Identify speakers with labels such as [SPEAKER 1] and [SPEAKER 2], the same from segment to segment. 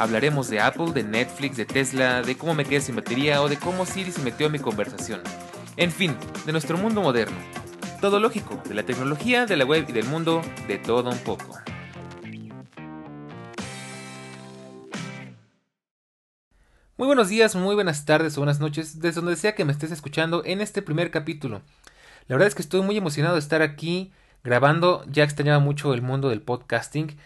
[SPEAKER 1] Hablaremos de Apple, de Netflix, de Tesla, de cómo me quedé sin batería o de cómo Siri se metió en mi conversación. En fin, de nuestro mundo moderno. Todo lógico, de la tecnología, de la web y del mundo, de todo un poco. Muy buenos días, muy buenas tardes o buenas noches, desde donde sea que me estés escuchando en este primer capítulo. La verdad es que estoy muy emocionado de estar aquí grabando, ya extrañaba mucho el mundo del podcasting.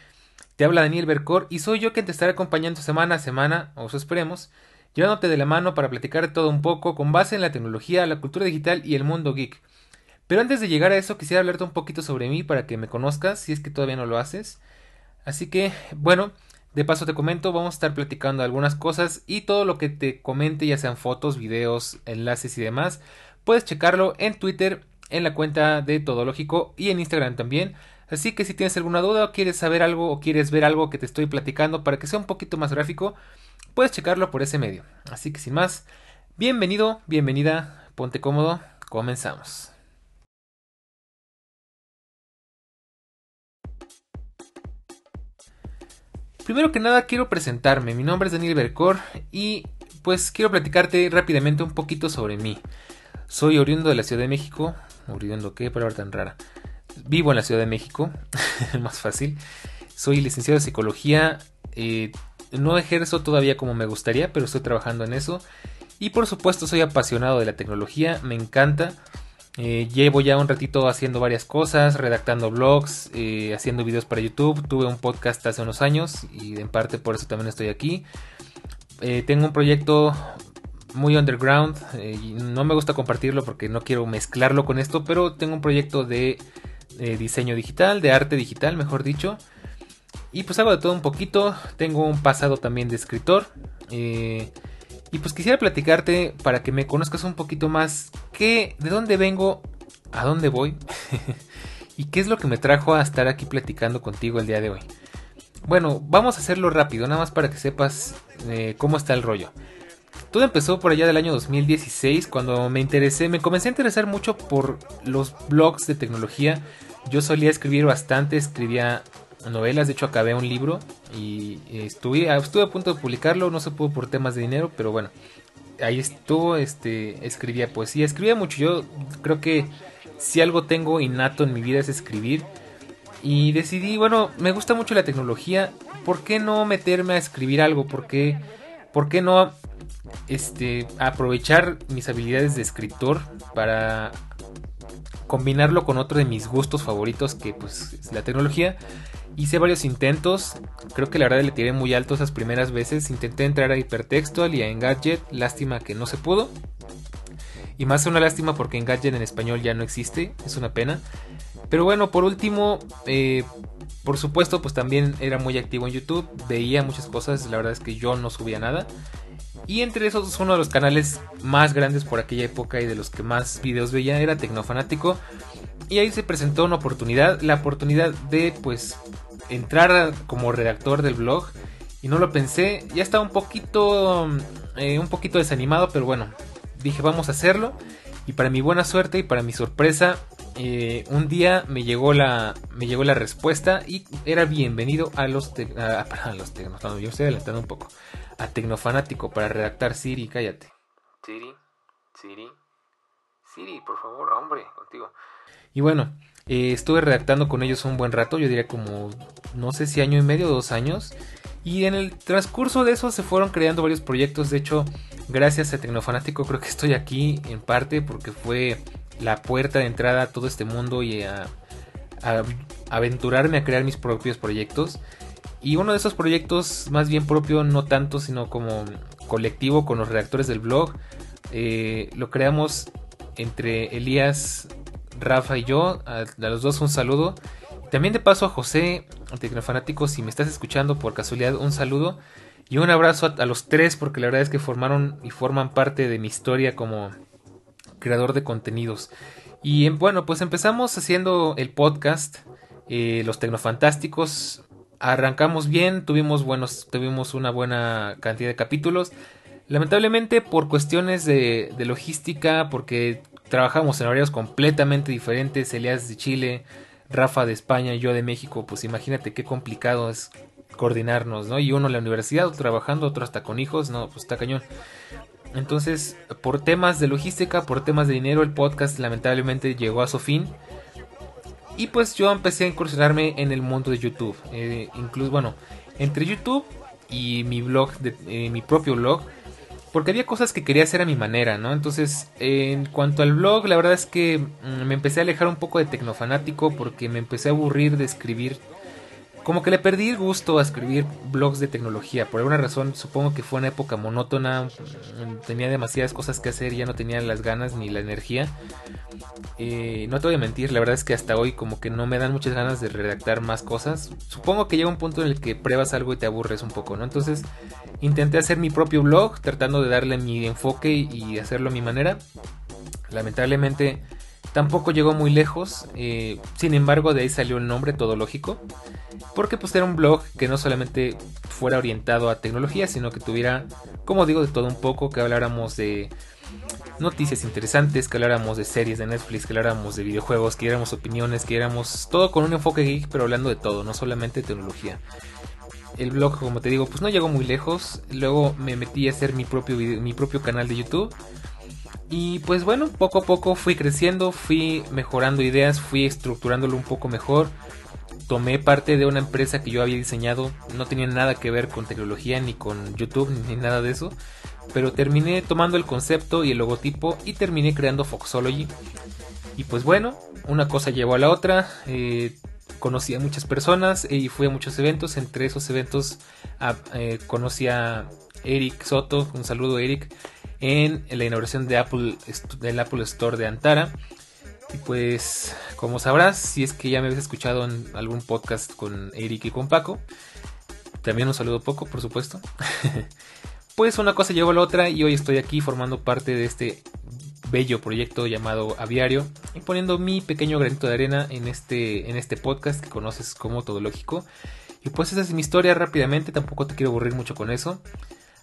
[SPEAKER 1] Te habla Daniel Bercor y soy yo quien te estará acompañando semana a semana, o eso esperemos, llevándote de la mano para platicar todo un poco con base en la tecnología, la cultura digital y el mundo geek. Pero antes de llegar a eso quisiera hablarte un poquito sobre mí para que me conozcas si es que todavía no lo haces. Así que, bueno, de paso te comento, vamos a estar platicando algunas cosas y todo lo que te comente, ya sean fotos, videos, enlaces y demás, puedes checarlo en Twitter, en la cuenta de Todo Lógico y en Instagram también. Así que si tienes alguna duda o quieres saber algo o quieres ver algo que te estoy platicando para que sea un poquito más gráfico, puedes checarlo por ese medio. Así que sin más, bienvenido, bienvenida, ponte cómodo, comenzamos. Primero que nada quiero presentarme, mi nombre es Daniel Bercor y pues quiero platicarte rápidamente un poquito sobre mí. Soy oriundo de la Ciudad de México, oriundo qué palabra tan rara. Vivo en la Ciudad de México, más fácil. Soy licenciado en psicología, eh, no ejerzo todavía como me gustaría, pero estoy trabajando en eso. Y por supuesto soy apasionado de la tecnología, me encanta. Eh, llevo ya un ratito haciendo varias cosas, redactando blogs, eh, haciendo videos para YouTube. Tuve un podcast hace unos años y en parte por eso también estoy aquí. Tengo un proyecto muy underground no me gusta compartirlo porque no quiero mezclarlo con esto, pero tengo un proyecto de diseño digital, de arte digital, mejor dicho. Y pues hago de todo un poquito. Tengo un pasado también de escritor. Eh, y pues quisiera platicarte para que me conozcas un poquito más. ¿qué, ¿De dónde vengo? ¿A dónde voy? ¿Y qué es lo que me trajo a estar aquí platicando contigo el día de hoy? Bueno, vamos a hacerlo rápido, nada más para que sepas eh, cómo está el rollo. Todo empezó por allá del año 2016 cuando me interesé, me comencé a interesar mucho por los blogs de tecnología. Yo solía escribir bastante, escribía novelas, de hecho acabé un libro y estuve, estuve a punto de publicarlo, no se pudo por temas de dinero, pero bueno, ahí estuvo, este, escribía poesía, escribía mucho, yo creo que si algo tengo innato en mi vida es escribir y decidí, bueno, me gusta mucho la tecnología, ¿por qué no meterme a escribir algo? ¿Por qué, por qué no este, aprovechar mis habilidades de escritor para combinarlo con otro de mis gustos favoritos que pues es la tecnología Hice varios intentos, creo que la verdad le tiré muy alto esas primeras veces. Intenté entrar a Hypertextual y a Engadget, lástima que no se pudo. Y más una lástima porque Engadget en español ya no existe, es una pena. Pero bueno, por último, eh, por supuesto, pues también era muy activo en YouTube, veía muchas cosas, la verdad es que yo no subía nada. Y entre esos, uno de los canales más grandes por aquella época y de los que más videos veía era Tecnofanático. Y ahí se presentó una oportunidad, la oportunidad de pues entrar como redactor del blog y no lo pensé. Ya estaba un poquito, eh, un poquito desanimado, pero bueno, dije vamos a hacerlo. Y para mi buena suerte y para mi sorpresa, eh, un día me llegó la, me llegó la respuesta y era bienvenido a los, a, los tecnofanáticos. Yo estoy adelantando un poco. A Tecnofanático para redactar Siri, cállate. Siri, Siri, Siri, por favor, hombre, contigo. Y bueno, eh, estuve redactando con ellos un buen rato, yo diría como, no sé si año y medio, dos años. Y en el transcurso de eso se fueron creando varios proyectos. De hecho, gracias a Tecnofanático creo que estoy aquí en parte porque fue la puerta de entrada a todo este mundo y a, aventurarme a crear mis propios proyectos. Y uno de esos proyectos, más bien propio, no tanto, sino como colectivo con los redactores del blog, eh, lo creamos entre Elías Rafa y yo. A, los dos un saludo. También de paso a José, Tecnofanático, si me estás escuchando por casualidad, un saludo. Y un abrazo a, los tres porque la verdad es que formaron y forman parte de mi historia como creador de contenidos. Y bueno, pues empezamos haciendo el podcast, eh, Los Tecnofantásticos. Arrancamos bien, tuvimos, buenos, tuvimos una buena cantidad de capítulos. Lamentablemente por cuestiones de, de logística, porque trabajamos en horarios completamente diferentes, Elias de Chile, Rafa de España yo de México, pues imagínate qué complicado es coordinarnos, ¿no? Y uno en la universidad, otro trabajando, otro hasta con hijos, no, pues está cañón. Entonces, por temas de logística, por temas de dinero, el podcast lamentablemente llegó a su fin. Y pues yo empecé a incursionarme en el mundo de YouTube. Eh, incluso, bueno, entre YouTube y mi blog, eh, mi propio blog, porque había cosas que quería hacer a mi manera, ¿no? Entonces, en cuanto al blog, la verdad es que mm, me empecé a alejar un poco de tecnofanático porque me empecé a aburrir de escribir como que le perdí el gusto a escribir blogs de tecnología. Por alguna razón, supongo que fue una época monótona. Tenía demasiadas cosas que hacer, ya no tenía las ganas ni la energía. Eh, no te voy a mentir, la verdad es que hasta hoy como que no me dan muchas ganas de redactar más cosas. Supongo que llega un punto en el que pruebas algo y te aburres un poco, ¿no? Entonces intenté hacer mi propio blog, tratando de darle mi enfoque y hacerlo a mi manera. Lamentablemente Tampoco llegó muy lejos, eh, sin embargo de ahí salió el nombre Todo Lógico, porque pues era un blog que no solamente fuera orientado a tecnología, sino que tuviera, como digo, de todo un poco, que habláramos de noticias interesantes, que habláramos de series de Netflix, que habláramos de videojuegos, que diéramos opiniones, que diéramos todo con un enfoque geek, pero hablando de todo, no solamente de tecnología. El blog, como te digo, pues no llegó muy lejos. Luego me metí a hacer mi propio, mi propio canal de YouTube y pues bueno, poco a poco fui creciendo, fui mejorando ideas, fui estructurándolo un poco mejor. Tomé parte de una empresa que yo había diseñado, no tenía nada que ver con tecnología, ni con YouTube, ni nada de eso. Pero terminé tomando el concepto y el logotipo y terminé creando Foxology. Y pues bueno, una cosa llevó a la otra. Eh, conocí a muchas personas y fui a muchos eventos. Entre esos eventos ah, eh, conocí a Eric Soto. Un saludo, Eric en la inauguración de Apple, del Apple Store de Antara. Y pues, como sabrás, si es que ya me habéis escuchado en algún podcast con Eric y con Paco, también un saludo poco, por supuesto. pues una cosa llevó a la otra y hoy estoy aquí formando parte de este bello proyecto llamado Aviario y poniendo mi pequeño granito de arena en este, en este podcast que conoces como Todo Lógico. Y pues esa es mi historia rápidamente, tampoco te quiero aburrir mucho con eso.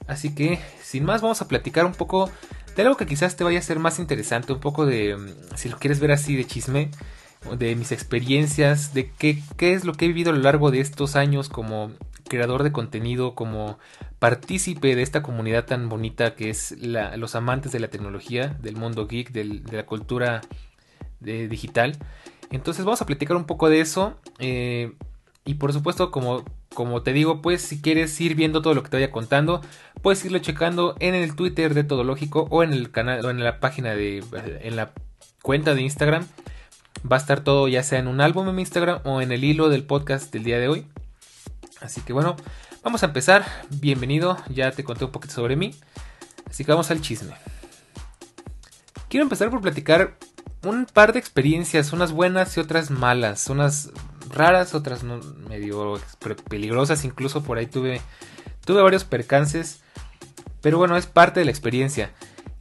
[SPEAKER 1] Así que, sin más, vamos a platicar un poco de algo que quizás te vaya a ser más interesante, un poco de, mm, si lo quieres ver así, de chisme, de mis experiencias, de qué, qué es lo que he vivido a lo largo de estos años como creador de contenido, como partícipe de esta comunidad tan bonita que es la, los amantes de la tecnología, del mundo geek, de la cultura de, digital. Entonces vamos a platicar un poco de eso. Eh, y por supuesto, como como te digo, pues si quieres ir viendo todo lo que te vaya contando, puedes irlo checando en el Twitter de Todo Lógico o en el canal o en la página de en la cuenta de Instagram. Va a estar todo ya sea en un álbum en mi Instagram o en el hilo del podcast del día de hoy. Así que bueno, vamos a empezar. Bienvenido, ya te conté un poquito sobre mí. Así que vamos al chisme. Quiero empezar por platicar un par de experiencias, unas buenas y otras malas, unas raras, otras medio peligrosas, incluso por ahí tuve, tuve varios percances, pero bueno, es parte de la experiencia.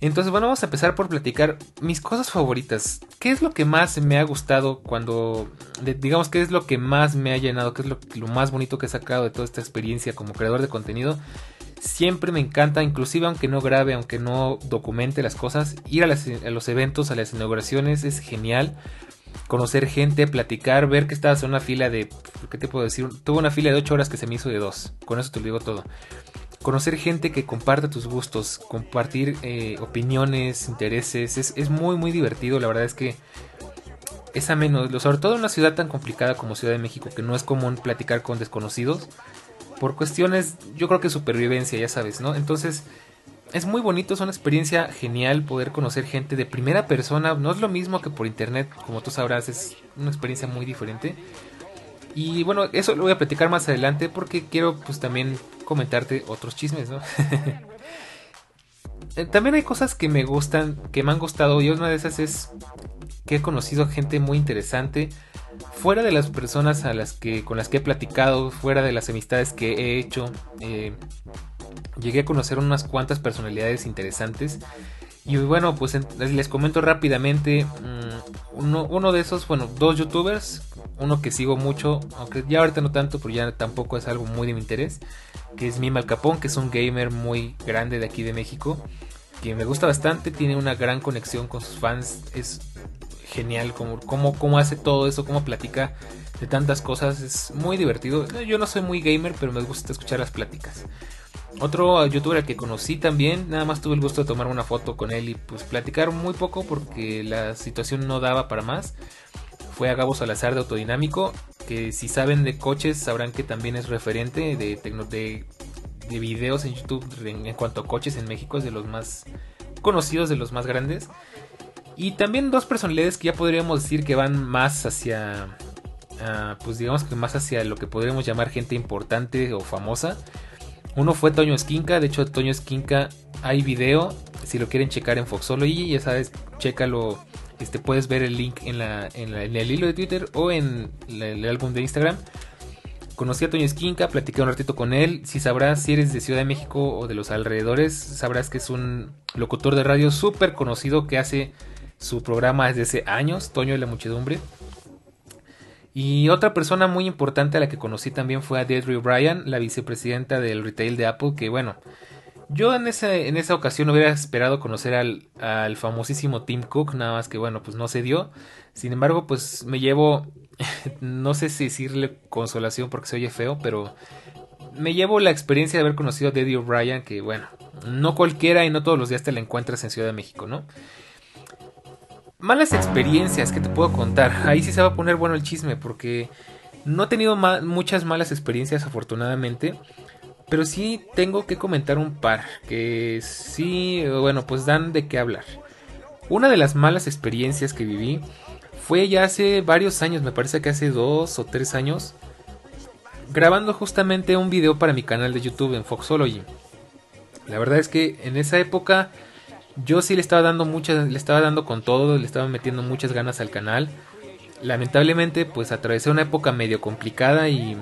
[SPEAKER 1] Entonces, bueno, vamos a empezar por platicar mis cosas favoritas. ¿Qué es lo que más me ha gustado cuando, digamos, qué es lo que más me ha llenado, qué es lo, más bonito que he sacado de toda esta experiencia como creador de contenido? Siempre me encanta, inclusive aunque no grabe, aunque no documente las cosas, ir a los eventos, a las inauguraciones es genial conocer gente, platicar, ver que estabas en una fila de, ¿qué te puedo decir? Tuve una fila de 8 horas que se me hizo de 2, con eso te lo digo todo. Conocer gente que comparte tus gustos, compartir eh, opiniones, intereses, es, muy muy divertido, la verdad es que es ameno, sobre todo en una ciudad tan complicada como Ciudad de México, que no es común platicar con desconocidos, por cuestiones, yo creo que supervivencia, ya sabes, ¿no? Entonces, es muy bonito, es una experiencia genial poder conocer gente de primera persona. No es lo mismo que por internet, como tú sabrás, es una experiencia muy diferente. Y bueno, eso lo voy a platicar más adelante porque quiero pues también comentarte otros chismes, ¿no? Eh, también hay cosas que me gustan, que me han gustado y una de esas es que he conocido gente muy interesante. fuera de las personas a las que, con las que he platicado, fuera de las amistades que he hecho, eh, llegué a conocer unas cuantas personalidades interesantes. Y bueno, pues les comento rápidamente. Mm, uno, uno, de esos, bueno, dos youtubers. Uno que sigo mucho, aunque ya ahorita no tanto, pero ya tampoco es algo muy de mi interés. Que es Mima Capón, que es un gamer muy grande de aquí de México. Que me gusta bastante, tiene una gran conexión con sus fans. Es genial como, como, cómo hace todo eso, cómo platica de tantas cosas. Es muy divertido. Yo no soy muy gamer, pero me gusta escuchar las pláticas. Otro youtuber que conocí también, nada más tuve el gusto de tomar una foto con él y pues platicar muy poco porque la situación no daba para más. Fue a Gabo Salazar de Autodinámico, que si saben de coches sabrán que también es referente de, de, de videos en YouTube en, cuanto a coches en México, es de los más conocidos, de los más grandes. Y también dos personalidades que ya podríamos decir que van más hacia, ah, pues digamos que más hacia lo que podríamos llamar gente importante o famosa. Uno fue Toño Esquinca, de hecho Toño Esquinca hay video, si lo quieren checar en Foxology, ya sabes, chécalo, este, puedes ver el link en, la, en, el hilo de Twitter o en el álbum de Instagram. Conocí a Toño Esquinca, platiqué un ratito con él. Si sabrás, si eres de Ciudad de México o de los alrededores, sabrás que es un locutor de radio súper conocido que hace su programa desde hace años, Toño de la Muchedumbre. Y otra persona muy importante a la que conocí también fue a Deirdre O'Brien, la vicepresidenta del retail de Apple, que bueno, yo en, en esa ocasión hubiera esperado conocer al, al, famosísimo Tim Cook, nada más que bueno, pues no se dio. Sin embargo, pues me llevo, no sé si decirle consolación porque se oye feo, pero me llevo la experiencia de haber conocido a Eddie O'Brien, que bueno, no cualquiera y no todos los días te la encuentras en Ciudad de México, ¿no? Malas experiencias que te puedo contar. Ahí sí se va a poner bueno el chisme porque no he tenido muchas malas experiencias afortunadamente. Pero sí tengo que comentar un par que sí, bueno, pues dan de qué hablar. Una de las malas experiencias que viví fue ya hace varios años, me parece que hace dos o tres años, grabando justamente un video para mi canal de YouTube en Foxology. La verdad es que en esa época yo sí le estaba dando muchas, le estaba dando con todo, le estaba metiendo muchas ganas al canal. Lamentablemente, pues atravesé una época medio complicada y,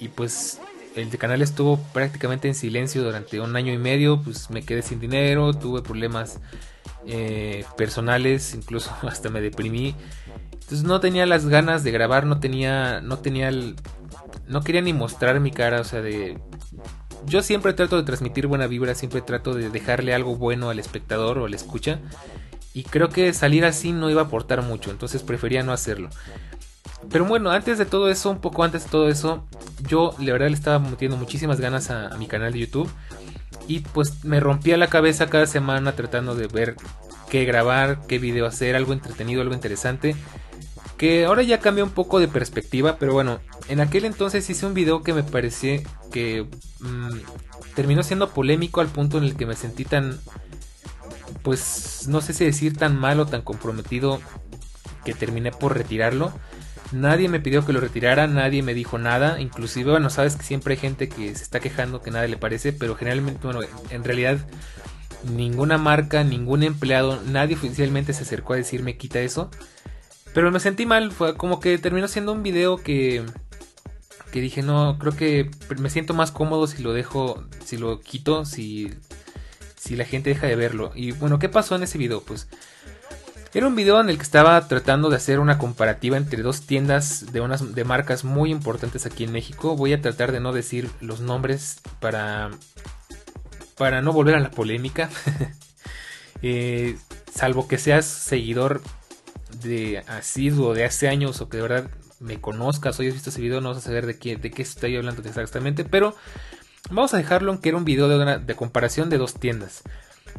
[SPEAKER 1] y pues el canal estuvo prácticamente en silencio durante un año y medio, pues me quedé sin dinero, tuve problemas eh, personales, incluso hasta me deprimí. Entonces no tenía las ganas de grabar, no tenía, no tenía el, no quería ni mostrar mi cara, o sea, de yo siempre trato de transmitir buena vibra, siempre trato de dejarle algo bueno al espectador o al escucha. Y creo que salir así no iba a aportar mucho, entonces prefería no hacerlo. Pero bueno, antes de todo eso, un poco antes de todo eso, yo la verdad le estaba metiendo muchísimas ganas a, mi canal de YouTube. Y pues me rompía la cabeza cada semana tratando de ver qué grabar, qué video hacer, algo entretenido, algo interesante. Que ahora ya cambia un poco de perspectiva, pero bueno, en aquel entonces hice un video que me parecía que mm, terminó siendo polémico al punto en el que me sentí tan, pues no sé si decir tan mal o tan comprometido que terminé por retirarlo. Nadie me pidió que lo retirara, nadie me dijo nada, inclusive, bueno, sabes que siempre hay gente que se está quejando que nada le parece, pero generalmente, bueno, en realidad ninguna marca, ningún empleado, nadie oficialmente se acercó a decirme quita eso. Pero me sentí mal, fue como que terminó siendo un video que que dije, no, creo que me siento más cómodo si lo dejo, si lo quito, si, si la gente deja de verlo. Y bueno, ¿qué pasó en ese video? Pues era un video en el que estaba tratando de hacer una comparativa entre dos tiendas de unas de marcas muy importantes aquí en México. Voy a tratar de no decir los nombres para para no volver a la polémica. Eh, salvo que seas seguidor de asiduo de hace años o que de verdad me conozcas o hayas visto ese video, no vas a saber de qué, de qué estoy hablando exactamente, pero vamos a dejarlo en que era un video de, de comparación de dos tiendas.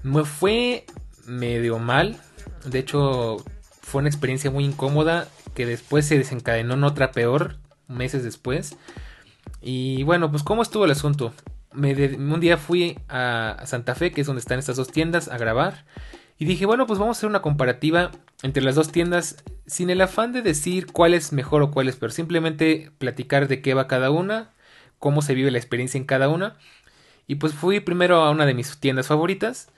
[SPEAKER 1] Me fue medio mal, de hecho fue una experiencia muy incómoda que después se desencadenó en otra peor meses después. Y bueno, pues cómo estuvo el asunto. Un día fui a Santa Fe, que es donde están estas dos tiendas, a grabar. Y dije, bueno, pues vamos a hacer una comparativa entre las dos tiendas sin el afán de decir cuál es mejor o cuál es peor, simplemente platicar de qué va cada una, cómo se vive la experiencia en cada una. Y pues fui primero a una de mis tiendas favoritas.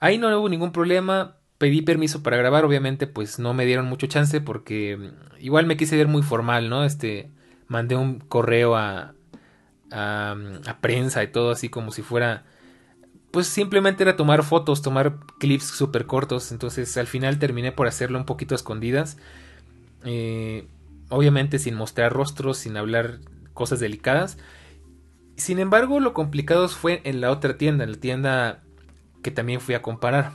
[SPEAKER 1] Ahí no hubo ningún problema. pedí permiso para grabar, obviamente pues no me dieron mucho chance porque igual me quise ver muy formal, ¿no? Este, mandé un correo a, a, a prensa y todo así como si fuera pues simplemente era tomar fotos, tomar clips súper cortos. Entonces al final terminé por hacerlo un poquito a escondidas. Eh, obviamente sin mostrar rostros, sin hablar cosas delicadas. Sin embargo, lo complicado fue en la otra tienda, en la tienda que también fui a comparar.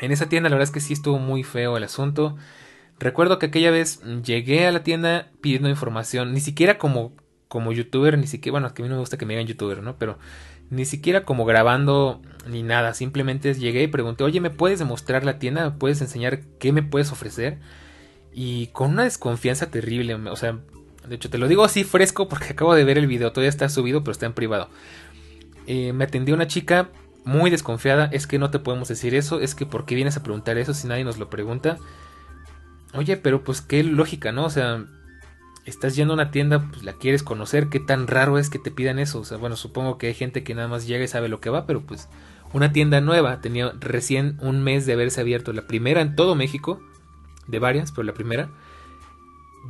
[SPEAKER 1] En esa tienda la verdad es que sí estuvo muy feo el asunto. Recuerdo que aquella vez llegué a la tienda pidiendo información, ni siquiera como, como youtuber, ni siquiera, bueno, que a mí no me gusta que me digan youtuber, ¿no? Pero ni siquiera como grabando ni nada, simplemente llegué y pregunté, oye, ¿me puedes demostrar la tienda? ¿Me puedes enseñar qué me puedes ofrecer? Y con una desconfianza terrible, o sea, de hecho te lo digo así fresco porque acabo de ver el video, todavía está subido, pero está en privado. Eh, me atendió una chica muy desconfiada, es que no te podemos decir eso, es que ¿por qué vienes a preguntar eso si nadie nos lo pregunta? Oye, pero pues qué lógica, ¿no? O sea, estás yendo a una tienda, pues la quieres conocer, qué tan raro es que te pidan eso. O sea, bueno, supongo que hay gente que nada más llega y sabe lo que va, pero pues una tienda nueva, tenía recién un mes de haberse abierto, la primera en todo México, de varias, pero la primera.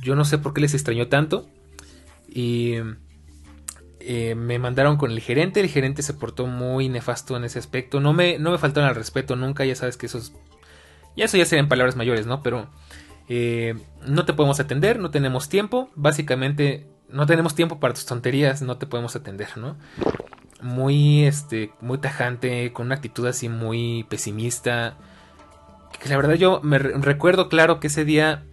[SPEAKER 1] Yo no sé por qué les extrañó tanto. Y eh, me mandaron con el gerente, el gerente se portó muy nefasto en ese aspecto. No me, no me faltaron al respeto nunca, ya sabes que eso es... Ya eso ya serían palabras mayores, ¿no? Pero eh, no te podemos atender, no tenemos tiempo, básicamente no tenemos tiempo para tus tonterías, no te podemos atender, ¿no? Muy, este, muy tajante, con una actitud así muy pesimista. Que la verdad yo me recuerdo claro que ese día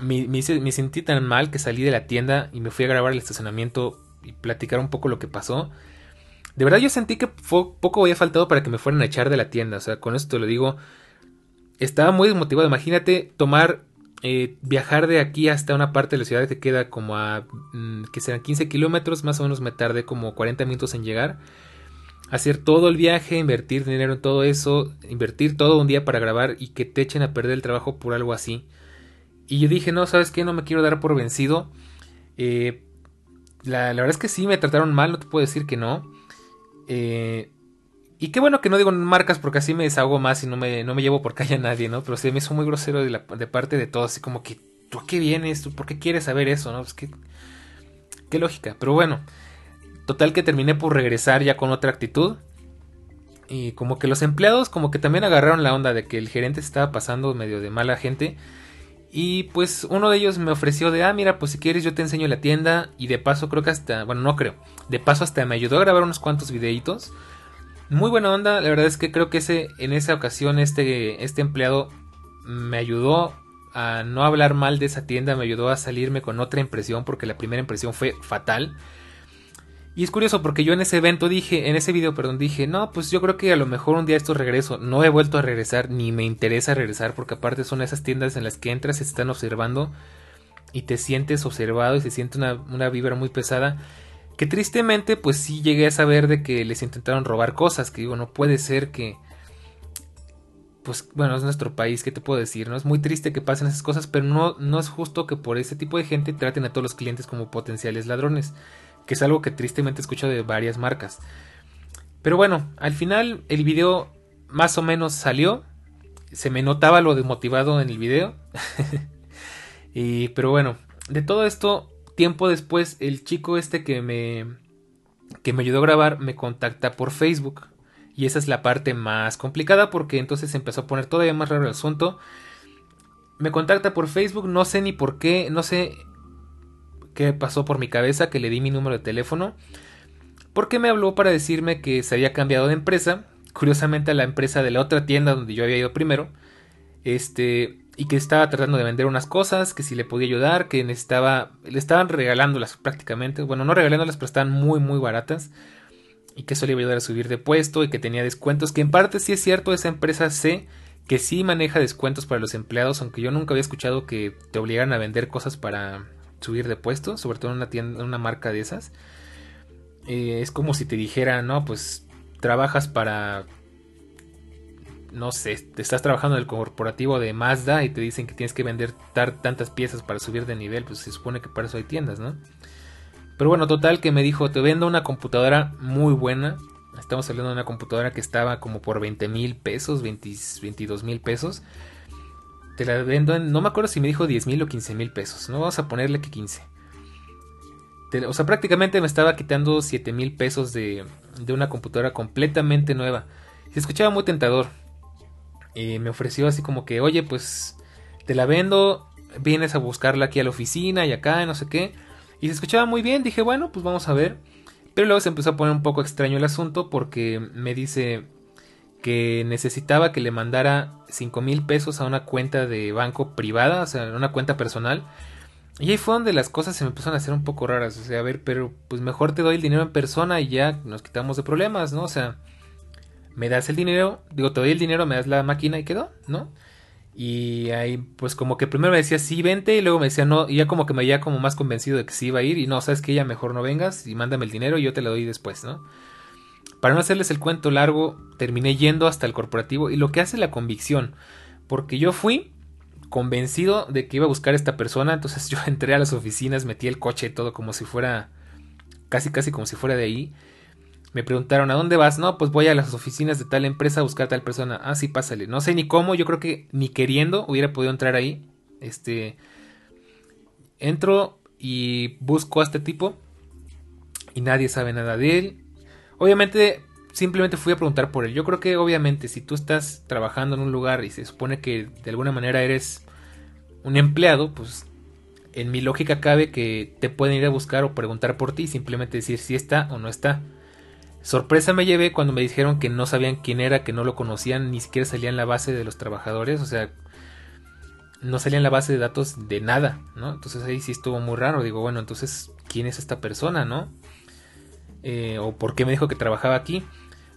[SPEAKER 1] me, me, sentí tan mal que salí de la tienda y me fui a grabar el estacionamiento y platicar un poco lo que pasó. De verdad yo sentí que poco había faltado para que me fueran a echar de la tienda. O sea, con esto te lo digo. Estaba muy desmotivado. Imagínate tomar eh, viajar de aquí hasta una parte de la ciudad que queda como a mm, que serán 15 kilómetros, más o menos me tardé como 40 minutos en llegar. Hacer todo el viaje, invertir dinero en todo eso, invertir todo un día para grabar y que te echen a perder el trabajo por algo así. Y yo dije, no, ¿sabes qué? No me quiero dar por vencido. Eh, la, la, verdad es que sí, me trataron mal, no te puedo decir que no. Eh, y qué bueno que no digo marcas porque así me desahogo más y no me, no me llevo por calle a nadie, ¿no? Pero se me hizo muy grosero de, la, de parte de todos, así como que, ¿tú qué vienes? ¿Tú por qué quieres saber eso, no? Pues qué, qué lógica. Pero bueno, total que terminé por regresar ya con otra actitud. Y como que los empleados como que también agarraron la onda de que el gerente estaba pasando medio de mala gente. Y pues uno de ellos me ofreció de, ah, mira, pues si quieres yo te enseño la tienda. Y de paso creo que hasta, bueno, no creo. De paso hasta me ayudó a grabar unos cuantos videitos muy buena onda, la verdad es que creo que en esa ocasión este, este empleado me ayudó a no hablar mal de esa tienda, me ayudó a salirme con otra impresión porque la primera impresión fue fatal. Y es curioso porque yo en ese evento dije, en ese video, perdón, dije, no, pues yo creo que a lo mejor un día esto regreso. No he vuelto a regresar, ni me interesa regresar, porque aparte son esas tiendas en las que entras, se están observando y te sientes observado y se siente una, una vibra muy pesada. Que tristemente, pues sí llegué a saber de que les intentaron robar cosas. Que digo, no puede ser que. Pues bueno, es nuestro país, ¿qué te puedo decir? No es muy triste que pasen esas cosas, pero no, no es justo que por ese tipo de gente traten a todos los clientes como potenciales ladrones. Que es algo que tristemente escucho de varias marcas. Pero bueno, al final el video más o menos salió. Se me notaba lo desmotivado en el video. y, pero bueno, de todo esto tiempo después, el chico este que me, que me ayudó a grabar me contacta por Facebook. Y esa es la parte más complicada porque entonces empezó a poner todavía más raro el asunto. Me contacta por Facebook, no sé ni por qué, no sé qué pasó por mi cabeza que le di mi número de teléfono. Porque me habló para decirme que se había cambiado de empresa, curiosamente a la empresa de la otra tienda donde yo había ido primero. Este, y que estaba tratando de vender unas cosas, que si le podía ayudar, que necesitaba, le estaban regalándolas prácticamente, bueno, no regalándolas, pero estaban muy, muy baratas, y que eso le iba a ayudar a subir de puesto y que tenía descuentos, que en parte sí es cierto, esa empresa sé que sí maneja descuentos para los empleados, aunque yo nunca había escuchado que te obligaran a vender cosas para subir de puesto, sobre todo en una tienda, en una marca de esas. Eh, es como si te dijera, no, pues trabajas para no sé, te estás trabajando en el corporativo de Mazda y te dicen que tienes que vender tantas piezas para subir de nivel, pues se supone que para eso hay tiendas, ¿no? Pero bueno, total que me dijo, te vendo una computadora muy buena, estamos hablando de una computadora que estaba como por 20 mil pesos, 22 mil pesos. Te la vendo en, no me acuerdo si me dijo 10 mil o 15 mil pesos. No vamos a ponerle que 15. o sea, prácticamente me estaba quitando 7 mil pesos de, de una computadora completamente nueva. Se escuchaba muy tentador. Y me ofreció así como que, oye, pues te la vendo, vienes a buscarla aquí a la oficina y acá, no sé qué. Y se escuchaba muy bien, dije, bueno, pues vamos a ver. Pero luego se empezó a poner un poco extraño el asunto porque me dice que necesitaba que le mandara 5 mil pesos a una cuenta de banco privada, o sea, una cuenta personal. Y ahí fue donde las cosas se me empezaron a hacer un poco raras. O sea, a ver, pero pues mejor te doy el dinero en persona y ya nos quitamos de problemas, ¿no? O sea, me das el dinero, digo, te doy el dinero, me das la máquina y quedó, ¿no? Y ahí, pues como que primero me decía sí, vente, y luego me decía no, y ya como que me había como más convencido de que sí iba a ir, y no, sabes que ya mejor no vengas y mándame el dinero y yo te lo doy después, ¿no? Para no hacerles el cuento largo, terminé yendo hasta el corporativo y lo que hace la convicción, porque yo fui convencido de que iba a buscar a esta persona, entonces yo entré a las oficinas, metí el coche todo como si fuera, casi casi como si fuera de ahí, me preguntaron, ¿a dónde vas? No, pues voy a las oficinas de tal empresa a buscar a tal persona. Ah, sí, pásale. No sé ni cómo, yo creo que ni queriendo hubiera podido entrar ahí. Este. Entro y busco a este tipo. Y nadie sabe nada de él. Obviamente, simplemente fui a preguntar por él. Yo creo que, obviamente, si tú estás trabajando en un lugar y se supone que de alguna manera eres un empleado, pues en mi lógica cabe que te pueden ir a buscar o preguntar por ti simplemente decir si está o no está. Sorpresa me llevé cuando me dijeron que no sabían quién era, que no lo conocían, ni siquiera salía en la base de los trabajadores, o sea, no salía en la base de datos de nada, ¿no? Entonces ahí sí estuvo muy raro, digo, bueno, entonces, ¿quién es esta persona, no? Eh, o por qué me dijo que trabajaba aquí.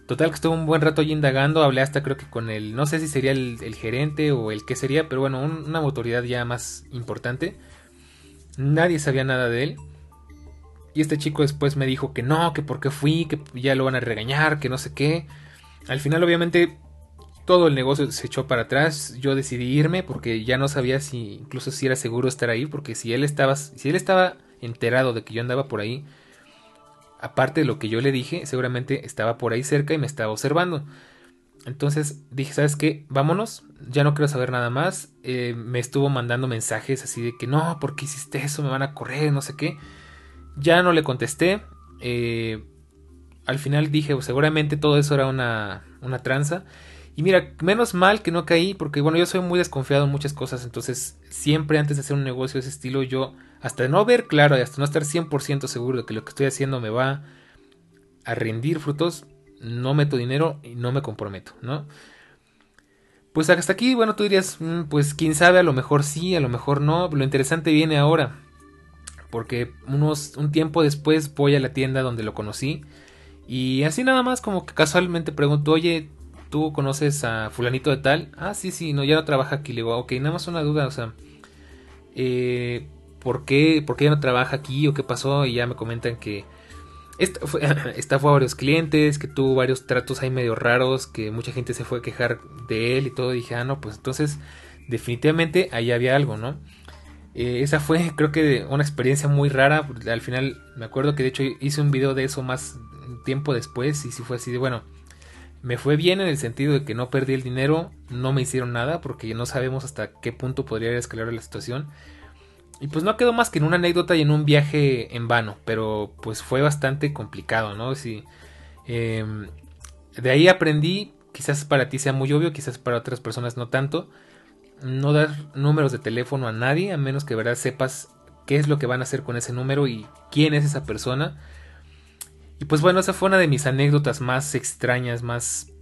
[SPEAKER 1] Total que estuve un buen rato allí indagando, hablé hasta creo que con el, no sé si sería el, gerente o el qué sería, pero bueno, una autoridad ya más importante. Nadie sabía nada de él. Y este chico después me dijo que no, que porque fui, que ya lo van a regañar, que no sé qué. Al final obviamente todo el negocio se echó para atrás. Yo decidí irme porque ya no sabía si incluso si era seguro estar ahí, porque si él estaba si él estaba enterado de que yo andaba por ahí, aparte de lo que yo le dije, seguramente estaba por ahí cerca y me estaba observando. Entonces dije, ¿sabes qué? Vámonos, ya no quiero saber nada más. Eh, me estuvo mandando mensajes así de que no, ¿por qué hiciste eso? Me van a correr, no sé qué. Ya no le contesté. Eh, al final dije, pues, seguramente todo eso era una, una tranza. Y mira, menos mal que no caí, porque bueno, yo soy muy desconfiado en muchas cosas, entonces siempre antes de hacer un negocio de ese estilo, yo, hasta no ver claro y hasta no estar 100% seguro de que lo que estoy haciendo me va a rendir frutos, no meto dinero y no me comprometo, ¿no? Pues hasta aquí, bueno, tú dirías, mm, pues quién sabe, a lo mejor sí, a lo mejor no, lo interesante viene ahora porque unos, un tiempo después voy a la tienda donde lo conocí y así nada más como que casualmente pregunto, oye, ¿tú conoces a fulanito de tal? Ah, sí, sí, no, ya no trabaja aquí. Le digo, ok, nada más una duda, o sea, eh, ¿por, qué, ¿por qué ya no trabaja aquí o qué pasó? Y ya me comentan que esta fue, fue a varios clientes, que tuvo varios tratos ahí medio raros, que mucha gente se fue a quejar de él y todo. Dije, ah, no, pues entonces definitivamente ahí había algo, ¿no? Eh, esa fue creo que una experiencia muy rara. Al final me acuerdo que de hecho hice un video de eso más tiempo después y si fue así de bueno. Me fue bien en el sentido de que no perdí el dinero, no me hicieron nada porque no sabemos hasta qué punto podría escalar la situación. Y pues no quedó más que en una anécdota y en un viaje en vano, pero pues fue bastante complicado, ¿no? Si, em, de ahí aprendí, quizás para ti sea muy obvio, quizás para otras personas no tanto, no dar números de teléfono a nadie a menos que verdad sepas qué es lo que van a hacer con ese número y quién es esa persona. Y pues bueno, esa fue una de mis anécdotas más extrañas, más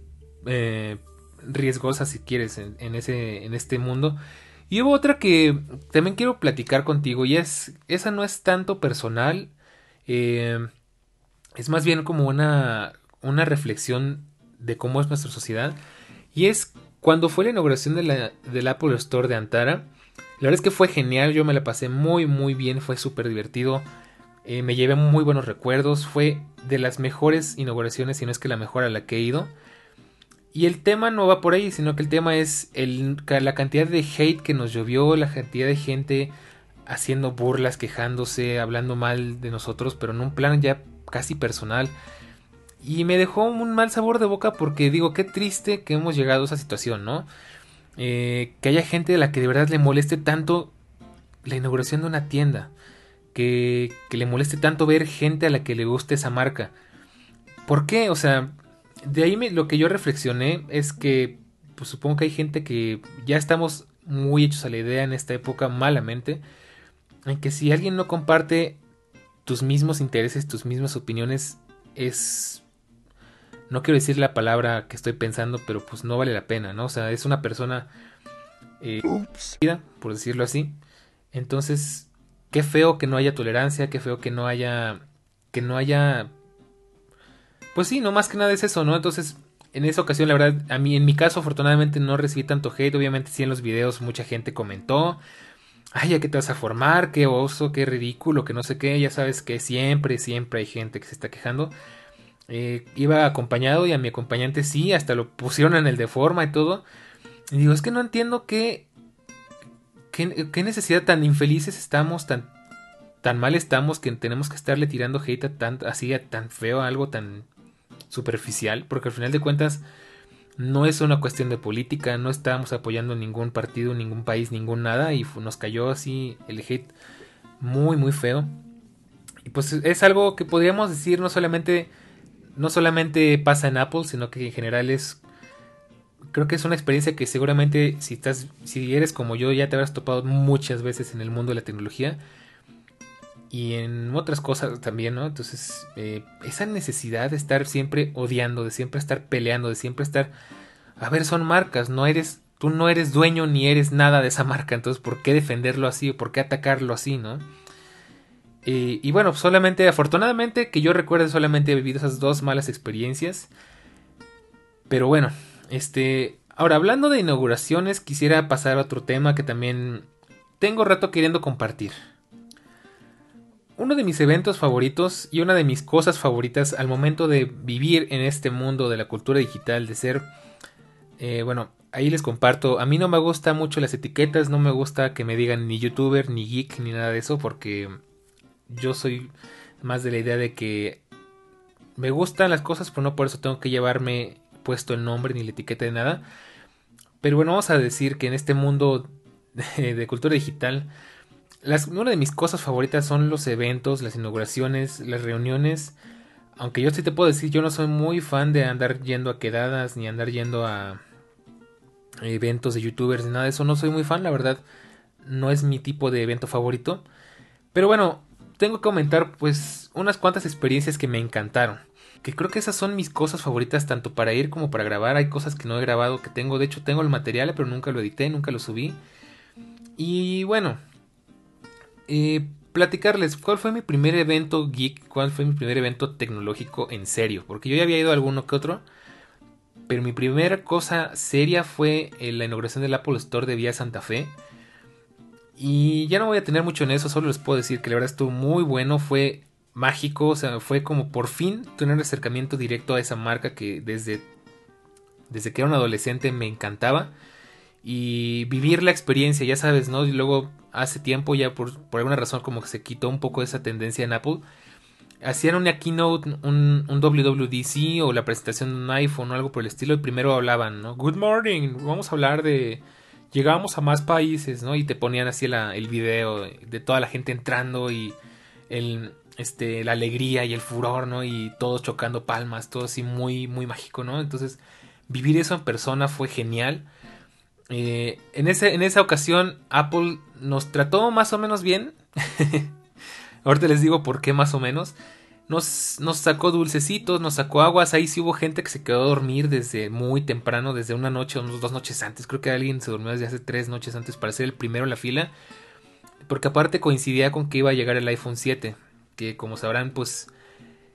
[SPEAKER 1] eh, riesgosas si quieres en, ese, en este mundo. Y hubo otra que también quiero platicar contigo y es, esa no es tanto personal, eh, es más bien como una, una reflexión de cómo es nuestra sociedad. Y es cuando fue la inauguración de la, del Apple Store de Antara, la verdad es que fue genial, yo me la pasé muy muy bien, fue súper divertido, eh, me llevé muy buenos recuerdos, fue de las mejores inauguraciones, si no es que la mejor a la que he ido. Y el tema no va por ahí, sino que el tema es la cantidad de hate que nos llovió, la cantidad de gente haciendo burlas, quejándose, hablando mal de nosotros, pero en un plan ya casi personal. Y me dejó un mal sabor de boca porque digo, qué triste que hemos llegado a esa situación, ¿no? Eh, que haya gente a la que de verdad le moleste tanto la inauguración de una tienda. Que, que le moleste tanto ver gente a la que le guste esa marca. ¿Por qué? O sea, de ahí lo que yo reflexioné es que pues supongo que hay gente que ya estamos muy hechos a la idea en esta época malamente en que si alguien no comparte tus mismos intereses, tus mismas opiniones es no quiero decir la palabra que estoy pensando, pero pues no vale la pena, ¿no? O sea, es una persona eh, por decirlo así. Entonces, qué feo que no haya tolerancia, qué feo que no haya que no haya pues sí, no más que nada es eso, ¿no? Entonces, en esa ocasión, la verdad, a mí, en mi caso, afortunadamente no recibí tanto hate. Obviamente, sí en los videos mucha gente comentó. Ay, ¿ya qué te vas a formar? Qué oso, qué ridículo, que no sé qué. Ya sabes que siempre, siempre hay gente que se está quejando. Eh, iba acompañado y a mi acompañante sí, hasta lo pusieron en el de forma y todo. Y digo, es que no entiendo qué, qué, necesidad tan infelices estamos, tan, tan mal estamos que tenemos que estarle tirando hate a tan, así a tan feo, algo tan superficial, porque al final de cuentas no es una cuestión de política, no estábamos apoyando ningún partido, ningún país, ningún nada, y nos cayó así el hate muy, muy feo. Y pues es algo que podríamos decir no solamente, no solamente pasa en Apple, sino que en general es, creo que es una experiencia que seguramente si estás, si eres como yo, ya te habrás topado muchas veces en el mundo de la tecnología y en otras cosas también, ¿no? Entonces, eh, esa necesidad de estar siempre odiando, de siempre estar peleando, de siempre estar... A ver, son marcas, no eres... Tú no eres dueño ni eres nada de esa marca, entonces ¿por qué defenderlo así por qué atacarlo así, no? Y bueno, solamente, afortunadamente, que yo recuerde, solamente he vivido esas dos malas experiencias. Pero bueno, este... Ahora, hablando de inauguraciones, quisiera pasar a otro tema que también tengo rato queriendo compartir. Uno de mis eventos favoritos y una de mis cosas favoritas al momento de vivir en este mundo de la cultura digital, de ser, eh, bueno, ahí les comparto, a mí no me gusta mucho las etiquetas, no me gusta que me digan ni youtuber, ni geek, ni nada de eso, porque yo soy más de la idea de que me gustan las cosas, pero no por eso tengo que llevarme puesto el nombre ni la etiqueta de nada. Pero bueno, vamos a decir que en este mundo de cultura digital, una de mis cosas favoritas son los eventos, las inauguraciones, las reuniones. Aunque yo sí te puedo decir, yo no soy muy fan de andar yendo a quedadas ni andar yendo a eventos de youtubers ni nada de eso. No soy muy fan, la verdad. No es mi tipo de evento favorito. Pero bueno, tengo que comentar pues unas cuantas experiencias que me encantaron. Que creo que esas son mis cosas favoritas tanto para ir como para grabar. Hay cosas que no he grabado, que tengo. De hecho, tengo el material, pero nunca lo edité, nunca lo subí. Y bueno, eh, platicarles cuál fue mi primer evento geek, cuál fue mi primer evento tecnológico en serio, porque yo ya había ido a alguno que otro, pero mi primera cosa seria fue la inauguración del Apple Store de Vía Santa Fe. Y ya no voy a tener mucho en eso, solo les puedo decir que la verdad estuvo muy bueno, fue mágico, o sea, fue como por fin tener un acercamiento directo a esa marca que desde, desde que era un adolescente me encantaba y vivir la experiencia, ya sabes, ¿no? Y luego hace tiempo ya por, por alguna razón como que se quitó un poco esa tendencia en Apple. Hacían una keynote, un, un WWDC o la presentación de un iPhone o algo por el estilo y primero hablaban, ¿no? Good morning, vamos a hablar de... Llegamos a más países, ¿no? Y te ponían así el video de toda la gente entrando y el, este, la alegría y el furor, ¿no? Y todos chocando palmas, todo así muy, muy mágico, ¿no? Entonces, vivir eso en persona fue genial. Eh, en, ese, en esa ocasión Apple nos trató más o menos bien. Ahorita les digo por qué más o menos. Nos, sacó dulcecitos, nos sacó aguas. Ahí sí hubo gente que se quedó a dormir desde muy temprano, desde una noche o dos noches antes. Creo que alguien se durmió desde hace tres noches antes para ser el primero en la fila. Porque aparte coincidía con que iba a llegar el iPhone 7. Que como sabrán, pues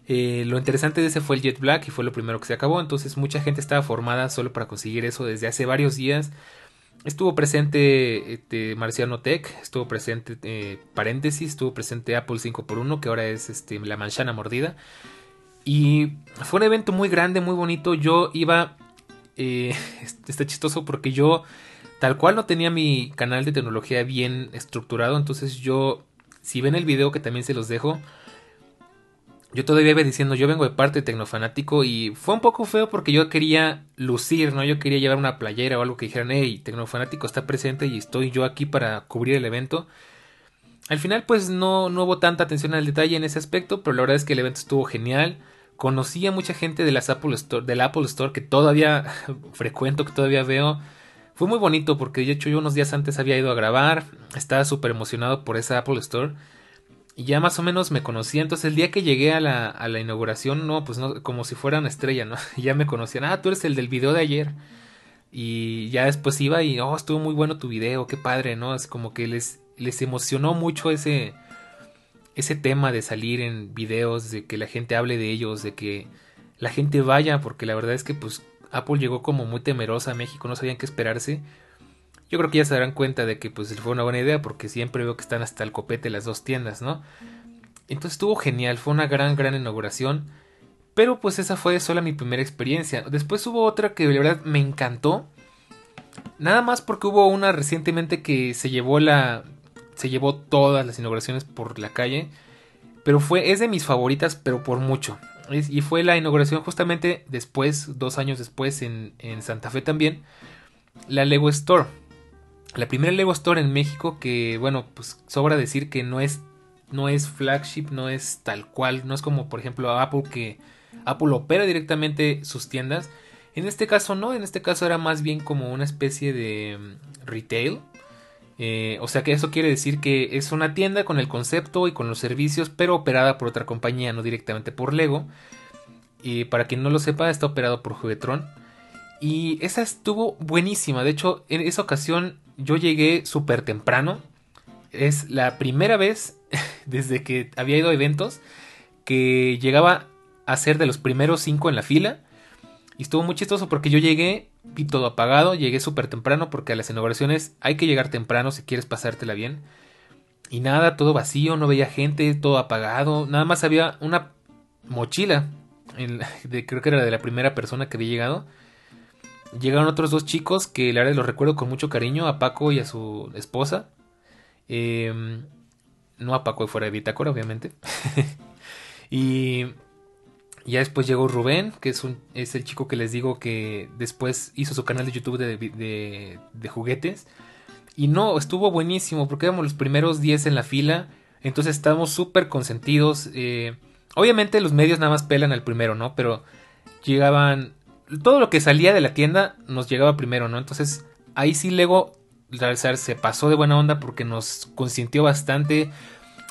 [SPEAKER 1] eh, lo interesante de ese fue el Jet Black y fue lo primero que se acabó. Entonces mucha gente estaba formada solo para conseguir eso desde hace varios días. Estuvo presente este, Marciano Tech, estuvo presente eh, paréntesis, estuvo presente Apple 5x1, que ahora es este, la manchana mordida. Y fue un evento muy grande, muy bonito. Yo iba... Eh, está chistoso porque yo tal cual no tenía mi canal de tecnología bien estructurado. Entonces yo, si ven el video que también se los dejo, yo todavía iba diciendo, yo vengo de parte de Tecnofanático y fue un poco feo porque yo quería lucir, ¿no? Yo quería llevar una playera o algo que dijeran, hey, Tecnofanático está presente y estoy yo aquí para cubrir el evento. Al final, pues no, no hubo tanta atención al detalle en ese aspecto, pero la verdad es que el evento estuvo genial. Conocí a mucha gente de las Apple Store, del Apple Store que todavía frecuento, que todavía veo. Fue muy bonito porque de hecho yo unos días antes había ido a grabar, estaba súper emocionado por esa Apple Store y ya más o menos me conocía. Entonces el día que llegué a la, a la inauguración, no, pues no, como si fuera una estrella, ¿no? ya me conocían, ah, tú eres el del video de ayer. Y ya después iba y, oh, estuvo muy bueno tu video, qué padre, ¿no? Es como que les, les emocionó mucho ese, ese tema de salir en videos, de que la gente hable de ellos, de que la gente vaya, porque la verdad es que pues Apple llegó como muy temerosa a México, no sabían qué esperarse. Yo creo que ya se darán cuenta de que pues fue una buena idea porque siempre veo que están hasta el copete las dos tiendas, ¿no? Entonces estuvo genial, fue una gran, gran inauguración. Pero pues esa fue sola mi primera experiencia. Después hubo otra que de verdad me encantó. Nada más porque hubo una recientemente que se llevó la. Se llevó todas las inauguraciones por la calle. Pero fue. Es de mis favoritas, pero por mucho. y fue la inauguración justamente después, dos años después, en, en Santa Fe también. La Lego Store la primera Lego Store en México que, bueno, pues sobra decir que no es, no es flagship, no es tal cual, no es como por ejemplo Apple que Apple opera directamente sus tiendas. En este caso no, en este caso era más bien como una especie de mm, retail. Eh, o sea que eso quiere decir que es una tienda con el concepto y con los servicios, pero operada por otra compañía, no directamente por Lego. Y para quien no lo sepa, está operado por Juguetron. Y esa estuvo buenísima. De hecho, en esa ocasión yo llegué súper temprano. Es la primera vez desde que había ido a eventos que llegaba a ser de los primeros cinco en la fila. Y estuvo muy chistoso porque yo llegué, vi todo apagado, llegué súper temprano porque a las inauguraciones hay que llegar temprano si quieres pasártela bien. Y nada, todo vacío, no veía gente, todo apagado. Nada más había una mochila, de, creo que era de la primera persona que había llegado Llegaron otros dos chicos que la verdad los recuerdo con mucho cariño, a Paco y a su esposa. Em, no a Paco fuera de Bitácora, obviamente. y ya después llegó Rubén, que es, es el chico que les digo que después hizo su canal de YouTube de, de, juguetes. Y no, estuvo buenísimo porque éramos los primeros 10 en la fila. Entonces estábamos súper consentidos. Eh, obviamente los medios nada más pelan al primero, ¿no? Pero llegaban todo lo que salía de la tienda nos llegaba primero, ¿no? Entonces ahí sí Lego se pasó de buena onda porque nos consintió bastante.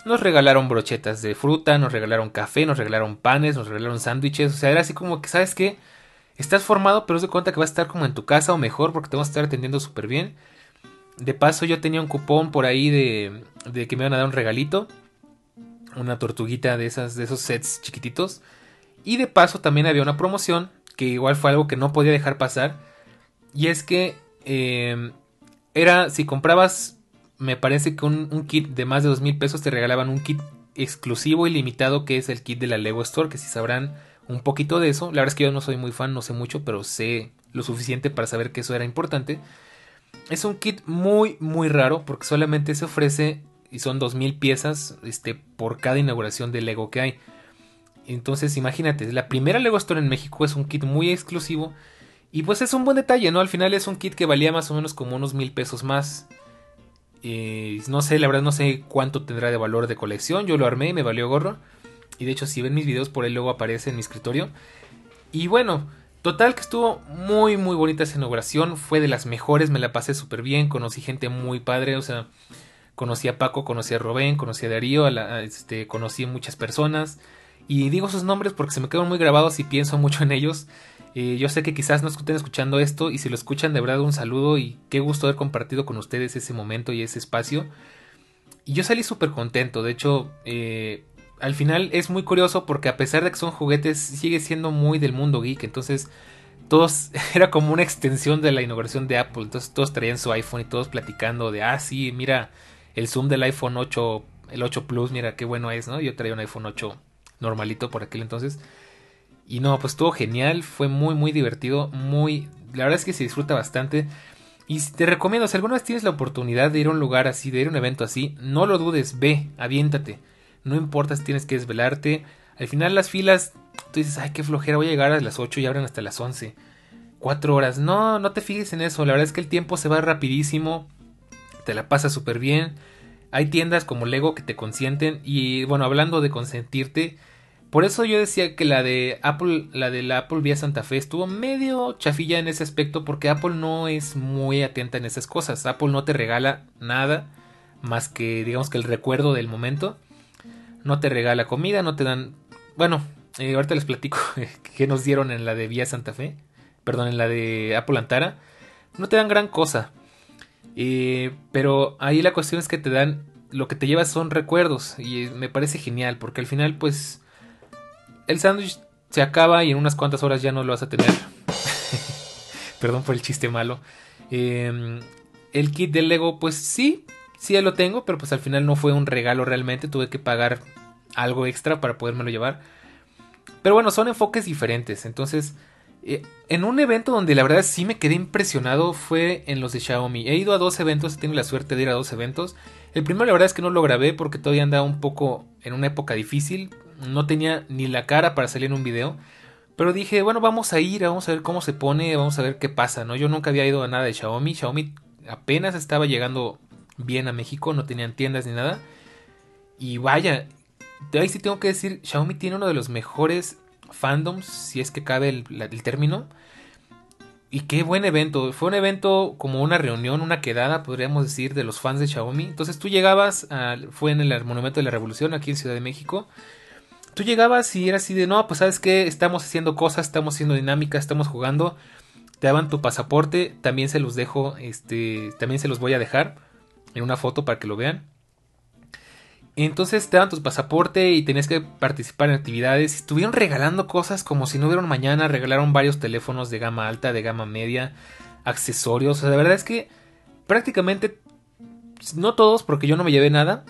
[SPEAKER 1] Nos regalaron brochetas de fruta, nos regalaron café, nos regalaron panes, nos regalaron sándwiches. O sea, era así como que, ¿sabes qué? Estás formado, pero es de cuenta que vas a estar como en tu casa o mejor porque te vamos a estar atendiendo súper bien. De paso, yo tenía un cupón por ahí de, de que me iban a dar un regalito. Una tortuguita de, esas, de esos sets chiquititos. Y de paso también había una promoción que igual fue algo que no podía dejar pasar. Y es que em, era, si comprabas, me parece que un, kit de más de dos mil pesos te regalaban un kit exclusivo y limitado que es el kit de la Lego Store, que si sabrán un poquito de eso, la verdad es que yo no soy muy fan, no sé mucho, pero sé lo suficiente para saber que eso era importante. Es un kit muy, muy raro porque solamente se ofrece y son dos mil piezas este, por cada inauguración de Lego que hay. Entonces, imagínate, la primera Lego Store en México es un kit muy exclusivo. Y pues es un buen detalle, ¿no? Al final es un kit que valía más o menos como unos mil pesos más. Eh, no sé, la verdad no sé cuánto tendrá de valor de colección. Yo lo armé y me valió gorro. Y de hecho, si ven mis videos por ahí luego aparece en mi escritorio. Y bueno, total que estuvo muy muy bonita esa inauguración. Fue de las mejores, me la pasé súper bien. Conocí gente muy padre, o sea, conocí a Paco, conocí a Robén, conocí a Darío, este, conocí a muchas personas. Y digo sus nombres porque se me quedan muy grabados y pienso mucho en ellos. Eh, yo sé que quizás no estén escuchando esto y si lo escuchan de verdad un saludo y qué gusto haber compartido con ustedes ese momento y ese espacio. Y yo salí súper contento, de hecho eh, al final es muy curioso porque a pesar de que son juguetes sigue siendo muy del mundo geek, entonces todos era como una extensión de la inauguración de Apple, entonces todos traían su iPhone y todos platicando de, ah sí, mira el zoom del iPhone 8, el 8 Plus, mira qué bueno es, ¿no? Yo traía un iPhone 8 normalito por aquel entonces. Y no, pues estuvo genial, fue muy, muy divertido, muy... La verdad es que se disfruta bastante. Y te recomiendo, si alguna vez tienes la oportunidad de ir a un lugar así, de ir a un evento así, no lo dudes, ve, aviéntate. No importa si tienes que desvelarte, Al final las filas, tú dices, ay, qué flojera, voy a llegar a las 8 y abren hasta las 11. Cuatro horas. No, no te fijes en eso. La verdad es que el tiempo se va rapidísimo. Te la pasas súper bien. Hay tiendas como Lego que te consienten. Y bueno, hablando de consentirte. Por eso yo decía que la de Apple, la de la Apple vía Santa Fe estuvo medio chafilla en ese aspecto porque Apple no es muy atenta en esas cosas. Apple no te regala nada más que digamos que el recuerdo del momento. No te regala comida, no te dan... Bueno, eh, ahorita les platico que nos dieron en la de vía Santa Fe perdón, en la de Apple Antara, no te dan gran cosa. Eh, pero ahí la cuestión es que te dan, lo que te llevas son recuerdos y me parece genial porque al final pues el sándwich se acaba y en unas cuantas horas ya no lo vas a tener. perdón por el chiste malo. Em, el kit del Lego pues sí, sí ya lo tengo, pero pues al final no fue un regalo realmente, tuve que pagar algo extra para podérmelo llevar. Pero bueno, son enfoques diferentes, entonces eh, en un evento donde la verdad sí me quedé impresionado fue en los de Xiaomi. He ido a dos eventos, he tenido la suerte de ir a dos eventos. El primero la verdad es que no lo grabé porque todavía andaba un poco en una época difícil. No tenía ni la cara para salir en un video. Pero dije, bueno, vamos a ir, vamos a ver cómo se pone, vamos a ver qué pasa, ¿no? Yo nunca había ido a nada de Xiaomi. Xiaomi apenas estaba llegando bien a México, no tenían tiendas ni nada. Y vaya, de ahí sí tengo que decir, Xiaomi tiene uno de los mejores fandoms, si es que cabe el, término. Y qué buen evento. Fue un evento como una reunión, una quedada, podríamos decir, de los fans de Xiaomi. Entonces tú llegabas, fue en el Monumento de la Revolución, aquí en Ciudad de México. Tú llegabas y era así de, no, pues sabes que estamos haciendo cosas, estamos haciendo dinámicas, estamos jugando. Te daban tu pasaporte, también se los dejo, este, también se los voy a dejar en una foto para que lo vean. Entonces te daban tu pasaporte y tenías que participar en actividades. Estuvieron regalando cosas como si no hubiera un mañana. Regalaron varios teléfonos de gama alta, de gama media, accesorios. O sea, la verdad es que prácticamente, no todos porque yo no me llevé nada,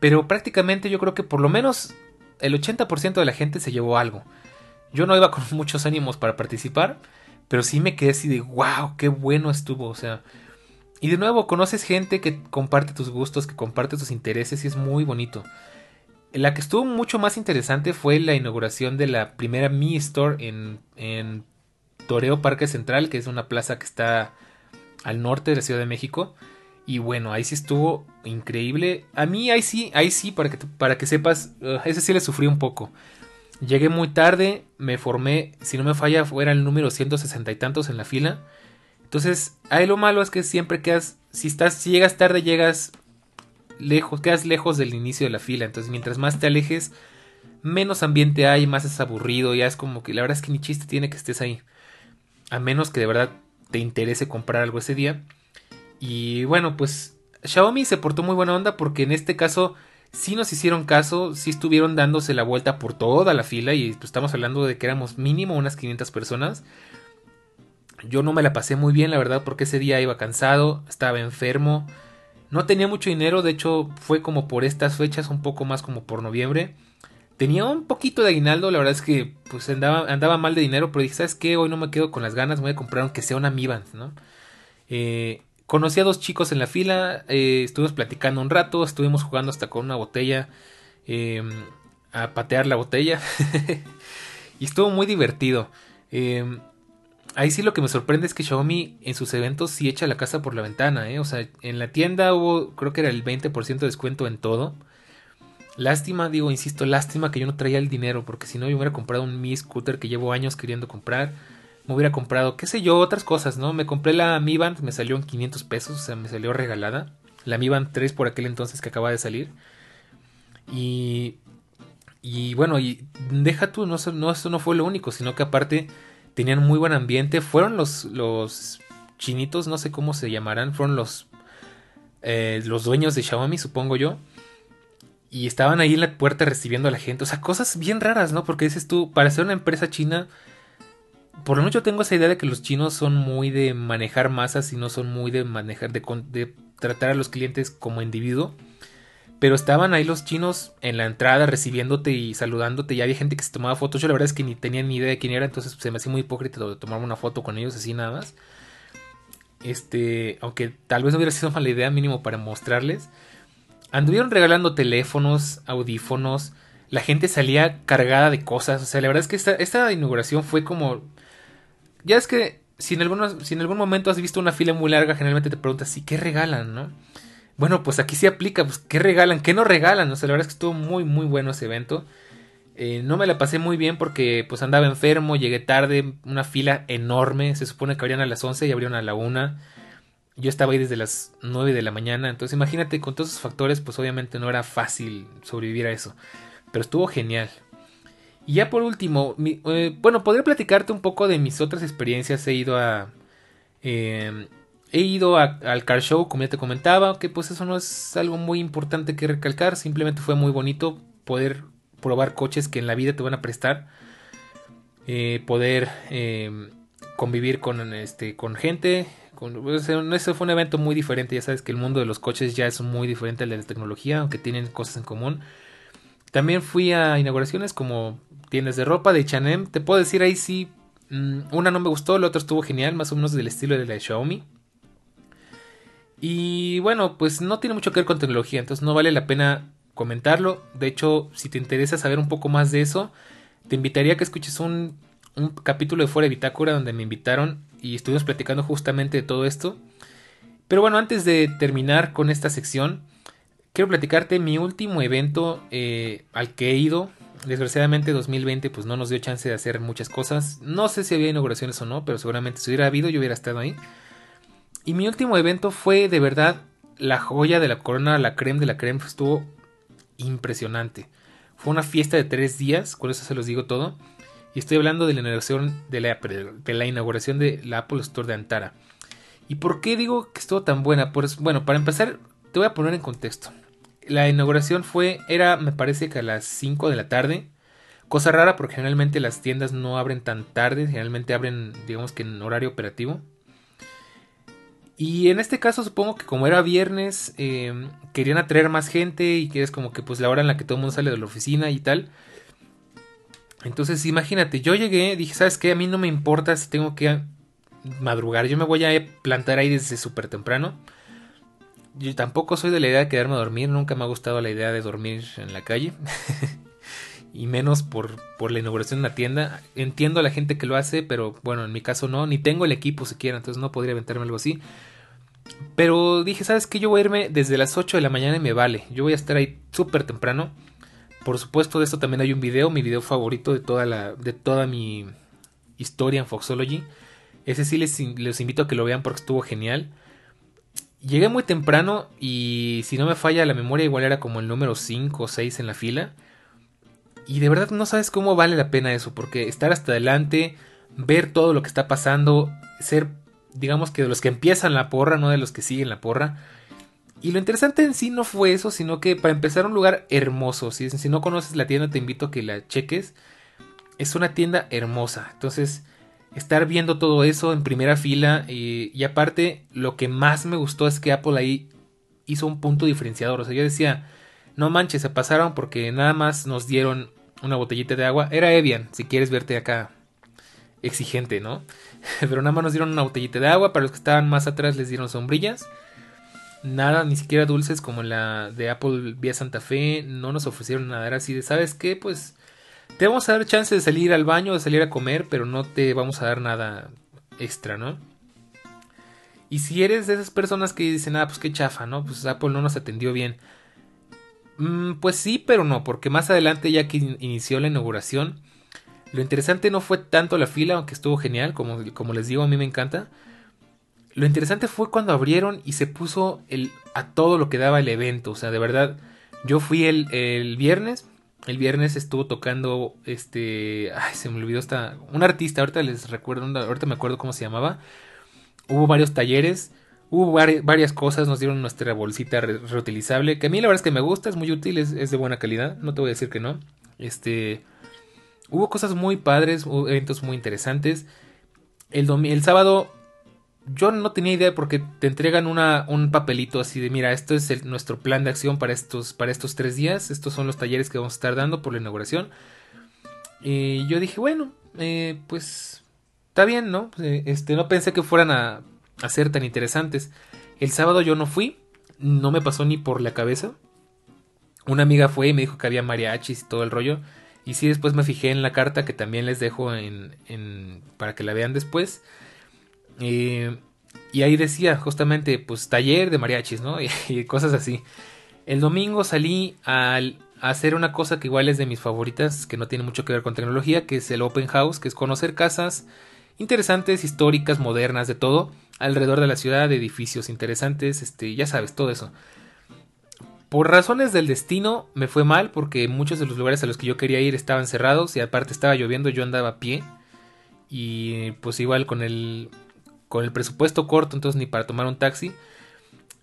[SPEAKER 1] pero prácticamente yo creo que por lo menos el 80% de la gente se llevó algo. Yo no iba con muchos ánimos para participar, pero sí me quedé así de wow, qué bueno estuvo. O sea, y de nuevo, conoces gente que comparte tus gustos, que comparte tus intereses y es muy bonito. La que estuvo mucho más interesante fue la inauguración de la primera Mi Store en, Toreo Parque Central, que es una plaza que está al norte de la Ciudad de México. Y bueno, ahí sí estuvo increíble. A mí ahí sí, ahí sí, para que, para que sepas, ese sí le sufrí un poco. Llegué muy tarde, me formé, si no me falla, fuera el número 160 y tantos en la fila. Entonces, ahí lo malo es que siempre quedas, si estás, si llegas tarde, llegas lejos, quedas lejos del inicio de la fila. Entonces, mientras más te alejes, menos ambiente hay, más es aburrido, ya es como que la verdad es que ni chiste tiene que estés ahí. A menos que de verdad te interese comprar algo ese día. Y bueno, pues Xiaomi se portó muy buena onda porque en este caso sí nos hicieron caso, sí estuvieron dándose la vuelta por toda la fila y pues estamos hablando de que éramos mínimo unas 500 personas. Yo no me la pasé muy bien, la verdad, porque ese día iba cansado, estaba enfermo, no tenía mucho dinero, de hecho fue como por estas fechas, un poco más como por noviembre. Tenía un poquito de aguinaldo, la verdad es que pues andaba, andaba mal de dinero, pero dije, ¿sabes qué? Hoy no me quedo con las ganas, me voy a comprar aunque sea una Mi ¿no? Eh, conocí a dos chicos en la fila, eh, estuvimos platicando un rato, estuvimos jugando hasta con una botella, em, a patear la botella, y estuvo muy divertido. Eh, ahí sí lo que me sorprende es que Xiaomi en sus eventos sí echa la casa por la ventana, ¿eh? O sea, en la tienda hubo, creo que era el 20% de descuento en todo. Lástima, digo, insisto, lástima que yo no traía el dinero, porque si no yo hubiera comprado un Mi Scooter que llevo años queriendo comprar. Me hubiera comprado, qué sé yo, otras cosas, ¿no? Me compré la Mi Band, me salió en 500 pesos, o sea, me salió regalada. La Mi Band 3 por aquel entonces que acaba de salir. Y... Y bueno, y deja tú, no, no, eso no fue lo único, sino que aparte tenían muy buen ambiente. Fueron los, los chinitos, no sé cómo se llamarán, fueron los, eh, los dueños de Xiaomi, supongo yo. Y estaban ahí en la puerta recibiendo a la gente. O sea, cosas bien raras, ¿no? Porque dices tú, para ser una empresa china, por lo menos yo tengo esa idea de que los chinos son muy de manejar masas y no son muy de manejar, de, de tratar a los clientes como individuo. Pero estaban ahí los chinos en la entrada recibiéndote y saludándote. Y había gente que se tomaba fotos. Yo la verdad es que ni tenía ni idea de quién era. Entonces se me hacía muy hipócrita tomarme una foto con ellos así nada más. Este, aunque tal vez no hubiera sido mala idea, mínimo para mostrarles. Anduvieron regalando teléfonos, audífonos. la gente salía cargada de cosas. O sea, la verdad es que esta, esta inauguración fue como... Ya es que si en, si en algún momento has visto una fila muy larga, generalmente te preguntas, ¿sí qué regalan, no? Bueno, pues aquí sí aplica, pues ¿qué regalan? ¿Qué no regalan? O sea, la verdad es que estuvo muy, muy bueno ese evento. Eh, no me la pasé muy bien porque pues andaba enfermo, llegué tarde, una fila enorme, se supone que abrían a las 11 y abrieron a la 1. Yo estaba ahí desde las 9 de la mañana, entonces imagínate con todos esos factores, pues obviamente no era fácil sobrevivir a eso, pero estuvo genial. Y ya por último, eh, bueno, podría platicarte un poco de mis otras experiencias, he ido a... Em, he ido al car show, como ya te comentaba, que pues eso no es algo muy importante que recalcar, simplemente fue muy bonito poder probar coches que en la vida te van a prestar, eh, poder em, convivir con, este, con gente. Con, ese fue un evento muy diferente, ya sabes que el mundo de los coches ya es muy diferente al de la tecnología, aunque tienen cosas en común. También fui a inauguraciones como tiendas de ropa de H&M, te puedo decir ahí sí, mm, una no me gustó, la otra estuvo genial, más o menos del estilo de la de Xiaomi. Y bueno, pues no tiene mucho que ver con tecnología, entonces no vale la pena comentarlo. De hecho, si te interesa saber un poco más de eso, te invitaría a que escuches un, capítulo de Fuera de Bitácora donde me invitaron y estuvimos platicando justamente de todo esto. Pero bueno, antes de terminar con esta sección, quiero platicarte mi último evento eh, al que he ido. Desgraciadamente 2020 pues no nos dio chance de hacer muchas cosas. No sé si había inauguraciones o no, pero seguramente si hubiera habido yo hubiera estado ahí. Y mi último evento fue de verdad la joya de la corona, la creme de la creme. Estuvo impresionante. Fue una fiesta de tres días, con eso se los digo todo. Y estoy hablando de la inauguración de la, de la inauguración de la Apple Store de Antara. ¿Y por qué digo que estuvo tan buena? Pues bueno, para empezar, te voy a poner en contexto. La inauguración fue, era, me parece que a las 5 de la tarde. Cosa rara porque generalmente las tiendas no abren tan tarde, generalmente abren, digamos que en horario operativo. Y en este caso supongo que como era viernes, em, querían atraer más gente y que es como que pues la hora en la que todo el mundo sale de la oficina y tal. Entonces imagínate, yo llegué, dije, ¿sabes qué? A mí no me importa si tengo que madrugar, yo me voy a plantar ahí desde súper temprano. Yo tampoco soy de la idea de quedarme a dormir, nunca me ha gustado la idea de dormir en la calle. y menos por, por la inauguración de una tienda. Entiendo a la gente que lo hace, pero bueno, en mi caso no, ni tengo el equipo siquiera, entonces no podría aventarme algo así. Pero dije, ¿sabes qué? Yo voy a irme desde las 8 de la mañana y me vale. Yo voy a estar ahí súper temprano. Por supuesto, de esto también hay un video, mi video favorito de toda, la, de toda mi historia en Foxology. Ese sí les, les invito a que lo vean porque estuvo genial. Llegué muy temprano y si no me falla la memoria igual era como el número 5 o 6 en la fila. Y de verdad no sabes cómo vale la pena eso, porque estar hasta adelante, ver todo lo que está pasando, ser digamos que de los que empiezan la porra, no de los que siguen la porra. Y lo interesante en sí no fue eso, sino que para empezar un lugar hermoso. Si, no conoces la tienda te invito a que la cheques. Es una tienda hermosa. Entonces, estar viendo todo eso en primera fila. Y, y aparte, lo que más me gustó es que Apple ahí hizo un punto diferenciador. O sea, yo decía, no manches, se pasaron porque nada más nos dieron una botellita de agua. Era Evian, si quieres verte acá exigente, ¿no? Pero nada más nos dieron una botellita de agua. Para los que estaban más atrás les dieron sombrillas. Nada, ni siquiera dulces como la de Apple vía Santa Fe. No nos ofrecieron nada. Era así de, ¿sabes qué? Pues te vamos a dar chance de salir al baño, de salir a comer, pero no te vamos a dar nada extra, ¿no? Y si eres de esas personas que dicen, ah, pues qué chafa, ¿no? Pues Apple no nos atendió bien. Mm, pues sí, pero no, porque más adelante, ya que inició la inauguración, lo interesante no fue tanto la fila, aunque estuvo genial, como, les digo, a mí me encanta. Lo interesante fue cuando abrieron y se puso a todo lo que daba el evento. O sea, de verdad, yo fui el, el viernes. El viernes estuvo tocando este. Ay, se me olvidó esta. Un artista, ahorita les recuerdo, ahorita me acuerdo cómo se llamaba. Hubo varios talleres. Hubo varias cosas, nos dieron nuestra bolsita reutilizable, que a mí la verdad es que me gusta, es muy útil, es, de buena calidad, no te voy a decir que no. Este, Hubo cosas muy padres, hubo eventos muy interesantes. El, el sábado yo no tenía idea porque te entregan una, un papelito así de, mira, esto es nuestro plan de acción para estos, para estos tres días, estos son los talleres que vamos a estar dando por la inauguración. Y yo dije, bueno, eh, pues está bien, ¿no? Eh, este, no pensé que fueran a, a ser tan interesantes. El sábado yo no fui, no me pasó ni por la cabeza. Una amiga fue y me dijo que había mariachis y todo el rollo. Y sí, después me fijé en la carta que también les dejo en, para que la vean después. Eh, y ahí decía justamente, pues taller de mariachis, ¿no? Y, cosas así. El domingo salí a hacer una cosa que igual es de mis favoritas, que no tiene mucho que ver con tecnología, que es el open house, que es conocer casas interesantes, históricas, modernas, de todo, alrededor de la ciudad, edificios interesantes, este, ya sabes, todo eso. Por razones del destino me fue mal porque muchos de los lugares a los que yo quería ir estaban cerrados y aparte estaba lloviendo, yo andaba a pie y pues igual con el con el presupuesto corto, entonces ni para tomar un taxi.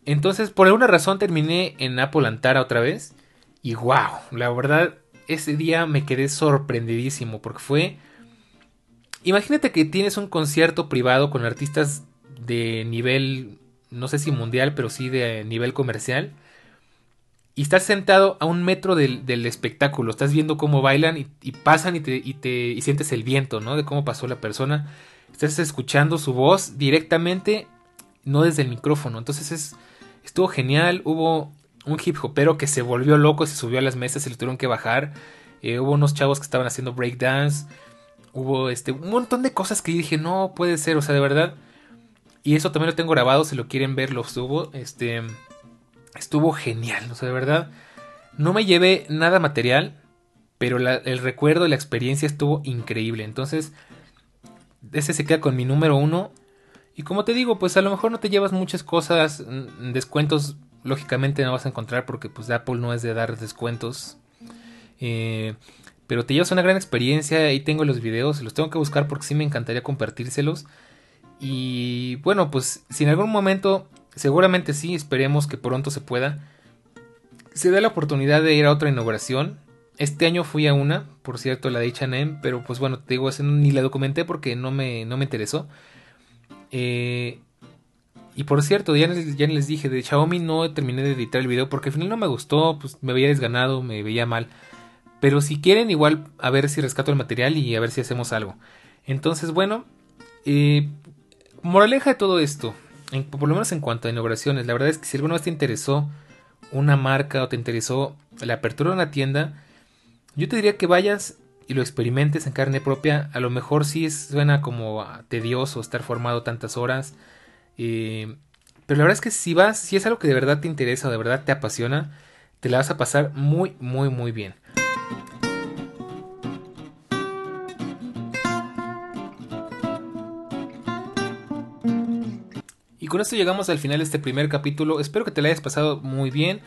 [SPEAKER 1] Entonces, por alguna razón terminé en Apolantara otra vez y wow, la verdad ese día me quedé sorprendidísimo porque fue Imagínate que tienes un concierto privado con artistas de nivel no sé si mundial, pero sí de nivel comercial y estás sentado a un metro del, espectáculo, estás viendo cómo bailan y, pasan y te, y te y sientes el viento, ¿no? De cómo pasó la persona, estás escuchando su voz directamente, no desde el micrófono, entonces es, estuvo genial, hubo un hip hopero que se volvió loco, se subió a las mesas y le tuvieron que bajar, eh, hubo unos chavos que estaban haciendo breakdance, hubo este, un montón de cosas que dije, no puede ser, o sea, de verdad, y eso también lo tengo grabado, si lo quieren ver, lo subo, este estuvo genial, o sea, de verdad. No me llevé nada material, pero el recuerdo la experiencia estuvo increíble. Entonces, ese se queda con mi número uno. Y como te digo, pues a lo mejor no te llevas muchas cosas, mm, descuentos lógicamente no vas a encontrar porque pues Apple no es de dar descuentos. Eh, pero te llevas una gran experiencia, ahí tengo los videos, los tengo que buscar porque sí me encantaría compartírselos. Y bueno, pues si en algún momento Seguramente sí, esperemos que pronto se pueda. Se da la oportunidad de ir a otra inauguración. Este año fui a una, por cierto, la de H&M, pero pues bueno, te digo, ni la documenté porque no me, no me interesó. Eh, y por cierto, ya, ya les dije, de Xiaomi no terminé de editar el video porque al final no me gustó, pues me veía desganado, me veía mal. Pero si quieren, igual a ver si rescato el material y a ver si hacemos algo. Entonces, bueno, eh, moraleja de todo esto por lo menos en cuanto a inauguraciones, la verdad es que si alguna vez te interesó una marca o te interesó la apertura de una tienda, yo te diría que vayas y lo experimentes en carne propia. A lo mejor sí suena como tedioso estar formado tantas horas. Eh, pero la verdad es que si vas, si es algo que de verdad te interesa o de verdad te apasiona, te la vas a pasar muy, muy, muy bien. Y con esto llegamos al final de este primer capítulo. Espero que te la hayas pasado muy bien.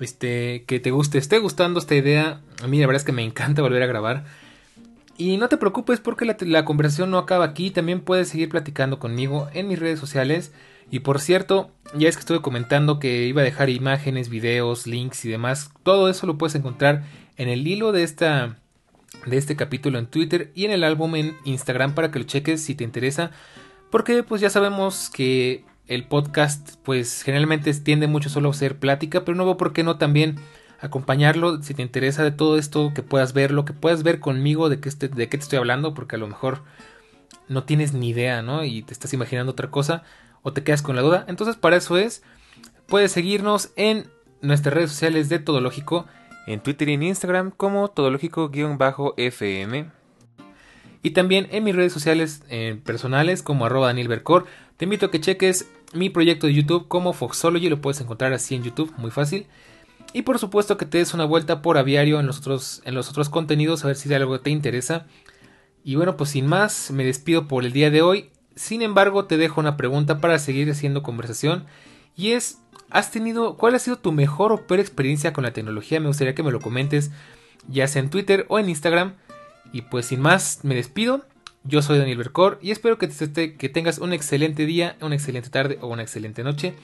[SPEAKER 1] Este, que te guste, esté gustando esta idea. A mí la verdad es que me encanta volver a grabar. Y no te preocupes porque la, conversación no acaba aquí. También puedes seguir platicando conmigo en mis redes sociales. Y por cierto, ya es que estuve comentando que iba a dejar imágenes, videos, links y demás. Todo eso lo puedes encontrar en el hilo de esta de este capítulo en Twitter y en el álbum en Instagram para que lo cheques si te interesa. Porque pues ya sabemos que el podcast pues generalmente tiende mucho solo a ser plática, pero no veo por qué no también acompañarlo si te interesa de todo esto, que puedas verlo, que puedas ver conmigo de qué, este, de qué te estoy hablando, porque a lo mejor no tienes ni idea, ¿no? Y te estás imaginando otra cosa o te quedas con la duda. Entonces para eso es, puedes seguirnos en nuestras redes sociales de Todológico, en Twitter y en Instagram como Todológico-FM y también en mis redes sociales eh, personales como arroba Daniel. Te invito a que cheques mi proyecto de YouTube como Foxology, lo puedes encontrar así en YouTube, muy fácil. Y por supuesto que te des una vuelta por aviario en los otros, en los otros contenidos a ver si de algo te interesa. Y bueno, pues sin más, me despido por el día de hoy. Sin embargo, te dejo una pregunta para seguir haciendo conversación. Y es, ¿has tenido, cuál ha sido tu mejor o peor experiencia con la tecnología? Me gustaría que me lo comentes, ya sea en Twitter o en Instagram. Y pues sin más, me despido. Yo soy Daniel Bercor y espero que, que tengas un excelente día, una excelente tarde o una excelente noche.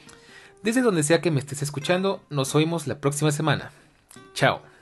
[SPEAKER 1] Desde donde sea que me estés escuchando, nos oímos la próxima semana. Chao.